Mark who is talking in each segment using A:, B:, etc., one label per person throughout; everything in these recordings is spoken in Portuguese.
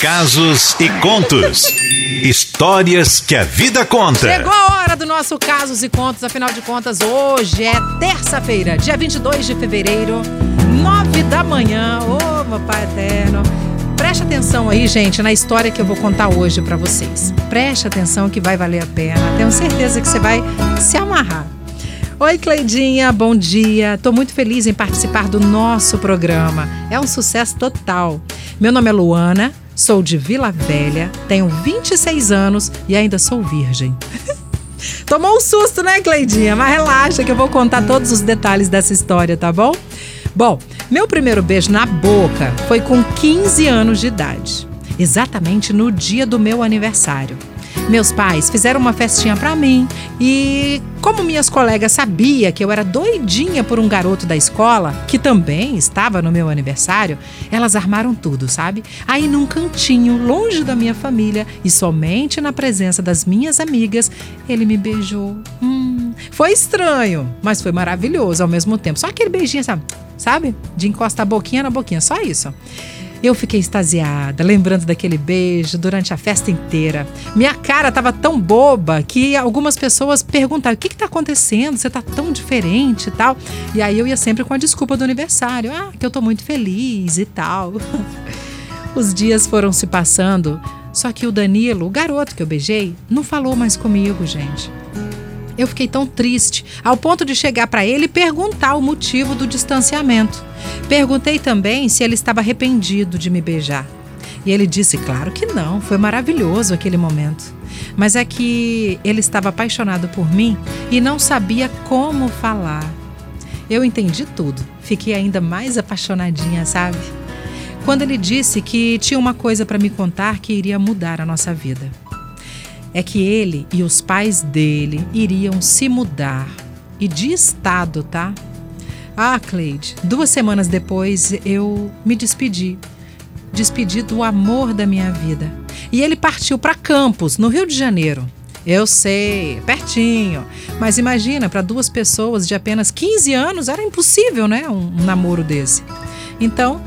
A: Casos e contos. Histórias que a vida conta.
B: Chegou a hora do nosso Casos e Contos, afinal de contas, hoje é terça-feira, dia 22 de fevereiro, 9 da manhã. Ô, oh, meu Pai Eterno. Preste atenção aí, gente, na história que eu vou contar hoje para vocês. Preste atenção que vai valer a pena. Tenho certeza que você vai se amarrar. Oi, Cleidinha, bom dia. Tô muito feliz em participar do nosso programa. É um sucesso total. Meu nome é Luana, Sou de Vila Velha, tenho 26 anos e ainda sou virgem. Tomou um susto, né, Cleidinha? Mas relaxa que eu vou contar todos os detalhes dessa história, tá bom? Bom, meu primeiro beijo na boca foi com 15 anos de idade, exatamente no dia do meu aniversário. Meus pais fizeram uma festinha para mim e, como minhas colegas sabiam que eu era doidinha por um garoto da escola, que também estava no meu aniversário, elas armaram tudo, sabe? Aí num cantinho, longe da minha família e somente na presença das minhas amigas, ele me beijou. Hum, foi estranho, mas foi maravilhoso ao mesmo tempo. Só aquele beijinho, sabe? Sabe? De encostar a boquinha na boquinha, só isso. Eu fiquei extasiada, lembrando daquele beijo durante a festa inteira. Minha cara estava tão boba que algumas pessoas perguntaram: o que está acontecendo? Você está tão diferente e tal. E aí eu ia sempre com a desculpa do aniversário: ah, que eu estou muito feliz e tal. Os dias foram se passando, só que o Danilo, o garoto que eu beijei, não falou mais comigo, gente. Eu fiquei tão triste, ao ponto de chegar para ele e perguntar o motivo do distanciamento. Perguntei também se ele estava arrependido de me beijar. E ele disse, claro que não, foi maravilhoso aquele momento. Mas é que ele estava apaixonado por mim e não sabia como falar. Eu entendi tudo, fiquei ainda mais apaixonadinha, sabe? Quando ele disse que tinha uma coisa para me contar que iria mudar a nossa vida é que ele e os pais dele iriam se mudar e de estado, tá? Ah, Cleide, duas semanas depois eu me despedi. Despedi do amor da minha vida. E ele partiu para Campos, no Rio de Janeiro. Eu sei, pertinho. Mas imagina, para duas pessoas de apenas 15 anos era impossível, né? Um, um namoro desse. Então,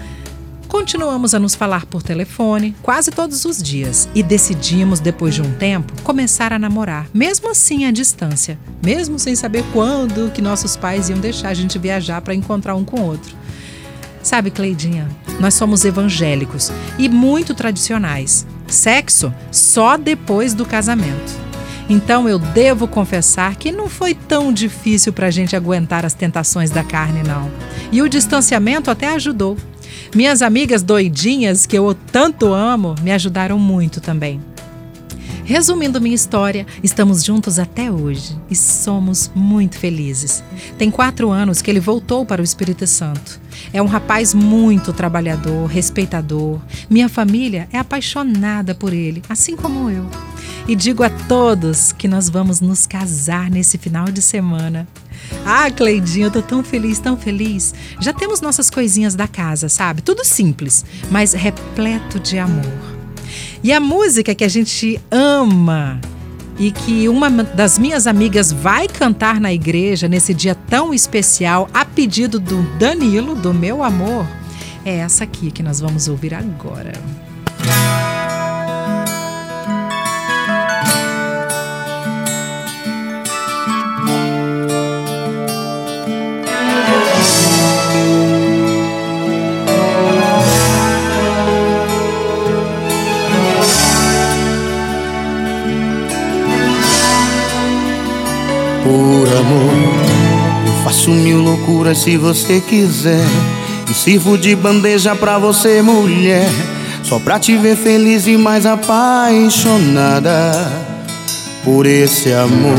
B: Continuamos a nos falar por telefone quase todos os dias e decidimos, depois de um tempo, começar a namorar, mesmo assim à distância, mesmo sem saber quando que nossos pais iam deixar a gente viajar para encontrar um com o outro. Sabe, Cleidinha, nós somos evangélicos e muito tradicionais. Sexo só depois do casamento. Então eu devo confessar que não foi tão difícil para a gente aguentar as tentações da carne, não. E o distanciamento até ajudou. Minhas amigas doidinhas, que eu tanto amo, me ajudaram muito também. Resumindo minha história, estamos juntos até hoje e somos muito felizes. Tem quatro anos que ele voltou para o Espírito Santo. É um rapaz muito trabalhador, respeitador. Minha família é apaixonada por ele, assim como eu. E digo a todos que nós vamos nos casar nesse final de semana. Ah, Cleidinha, eu tô tão feliz, tão feliz. Já temos nossas coisinhas da casa, sabe? Tudo simples, mas repleto de amor. E a música que a gente ama e que uma das minhas amigas vai cantar na igreja nesse dia tão especial, a pedido do Danilo, do meu amor, é essa aqui que nós vamos ouvir agora.
C: Por faço mil loucuras se você quiser. E sirvo de bandeja pra você, mulher. Só pra te ver feliz e mais apaixonada por esse amor.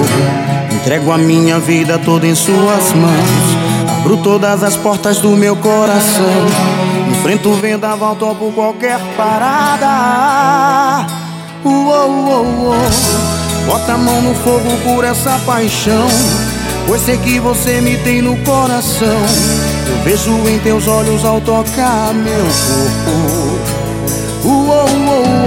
C: Entrego a minha vida toda em suas mãos. Abro todas as portas do meu coração. Enfrento o vendaval, topo qualquer parada. Uou, uou, uou. Bota a mão no fogo por essa paixão Pois sei que você me tem no coração Eu vejo em teus olhos ao tocar meu corpo. Uou,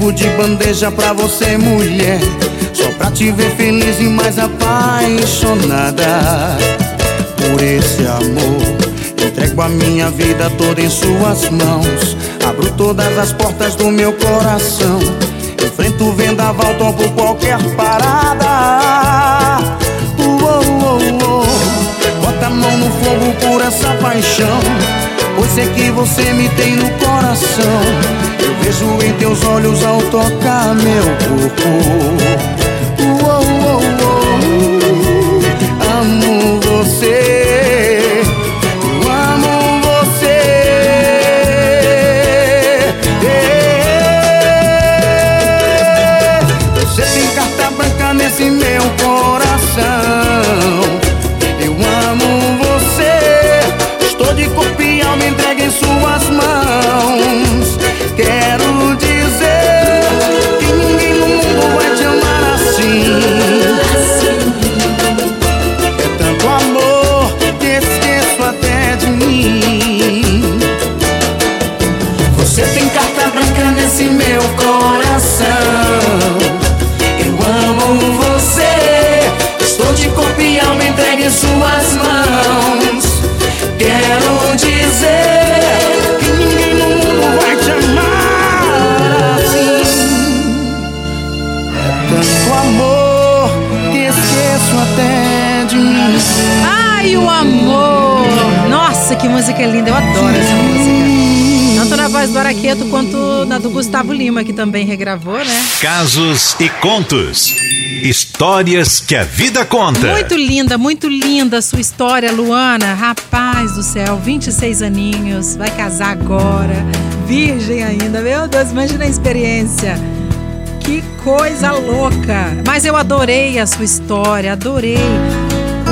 C: sirvo de bandeja pra você, mulher. Só pra te ver feliz e mais apaixonada. Por esse amor, entrego a minha vida toda em suas mãos. Abro todas as portas do meu coração. Enfrento o vendaval, topo qualquer parada. Uou, uou, uou. Bota a mão no fogo por essa paixão. Pois é que você me tem no coração. Vejo em teus olhos ao tocar meu corpo. Uou, uou, uou. Meu coração. Eu amo você. Estou de corpo e alma entregue em suas mãos. Quero dizer que ninguém no mundo vai te amar assim. É tanto amor que esqueço até de mim.
B: Ai, o amor! Nossa, que música linda, eu adoro essa música. Tanto na voz do Araqueto quanto na do Gustavo Lima, que também regravou, né?
A: Casos e contos. Histórias que a vida conta.
B: Muito linda, muito linda a sua história, Luana. Rapaz do céu, 26 aninhos, vai casar agora, virgem ainda. Meu Deus, imagina a experiência. Que coisa louca! Mas eu adorei a sua história, adorei.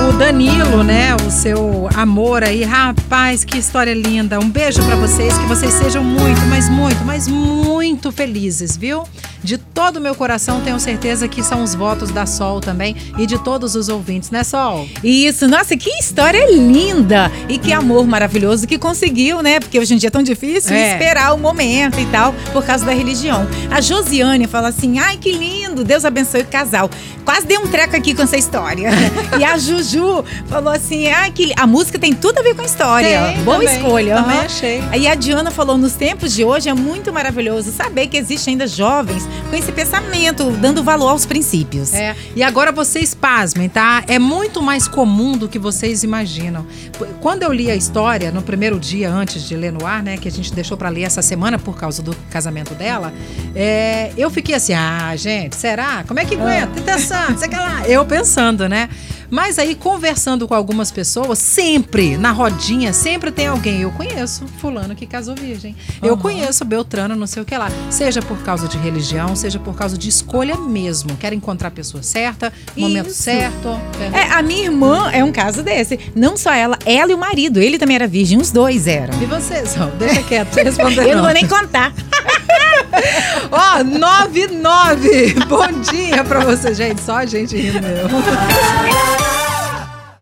B: O Danilo, né? O seu amor aí, rapaz, que história linda. Um beijo pra vocês, que vocês sejam muito, mas muito, mas muito felizes, viu? De todo o meu coração, tenho certeza que são os votos da Sol também e de todos os ouvintes, né, Sol?
D: Isso, nossa, que história linda! E que amor maravilhoso que conseguiu, né? Porque hoje em dia é tão difícil
B: É.
D: esperar o momento e tal, por causa da religião. A Josiane fala assim: ai, que lindo, Deus abençoe o casal. Quase dei um treco aqui com essa história. e a Juju falou assim: ai, que a música tem tudo a ver com a história.
B: Tem,
D: Boa
B: também,
D: escolha.
B: também
D: aham.
B: achei.
D: Aí a Diana falou: nos tempos de hoje é muito maravilhoso saber que existe ainda jovens com esse pensamento, dando valor aos princípios.
B: É, e agora vocês pasmem, tá? É muito mais comum do que vocês imaginam. Quando eu li a história, no primeiro dia antes de ler no ar, né, que a gente deixou pra ler essa semana por causa do casamento dela, é, eu fiquei assim, ah, gente, será? Como é que aguenta? Tentação, sei lá. Eu pensando, né? Mas aí, conversando com algumas pessoas, sempre, na rodinha, sempre tem alguém. Eu conheço fulano que casou virgem. Eu
D: Aham.
B: conheço Beltrano, não sei o que lá. Seja por causa de religião, seja por causa de escolha mesmo. Quer encontrar a pessoa certa, momento
D: Isso.
B: certo.
D: É, a minha irmã é um caso desse. Não só ela, ela e o marido. Ele também era virgem, os dois eram.
B: E vocês, ó, deixa quieto, responder
D: Eu não vou nem contar.
B: Ó, 99. Bom dia pra você, gente. Só a gente rindo mesmo.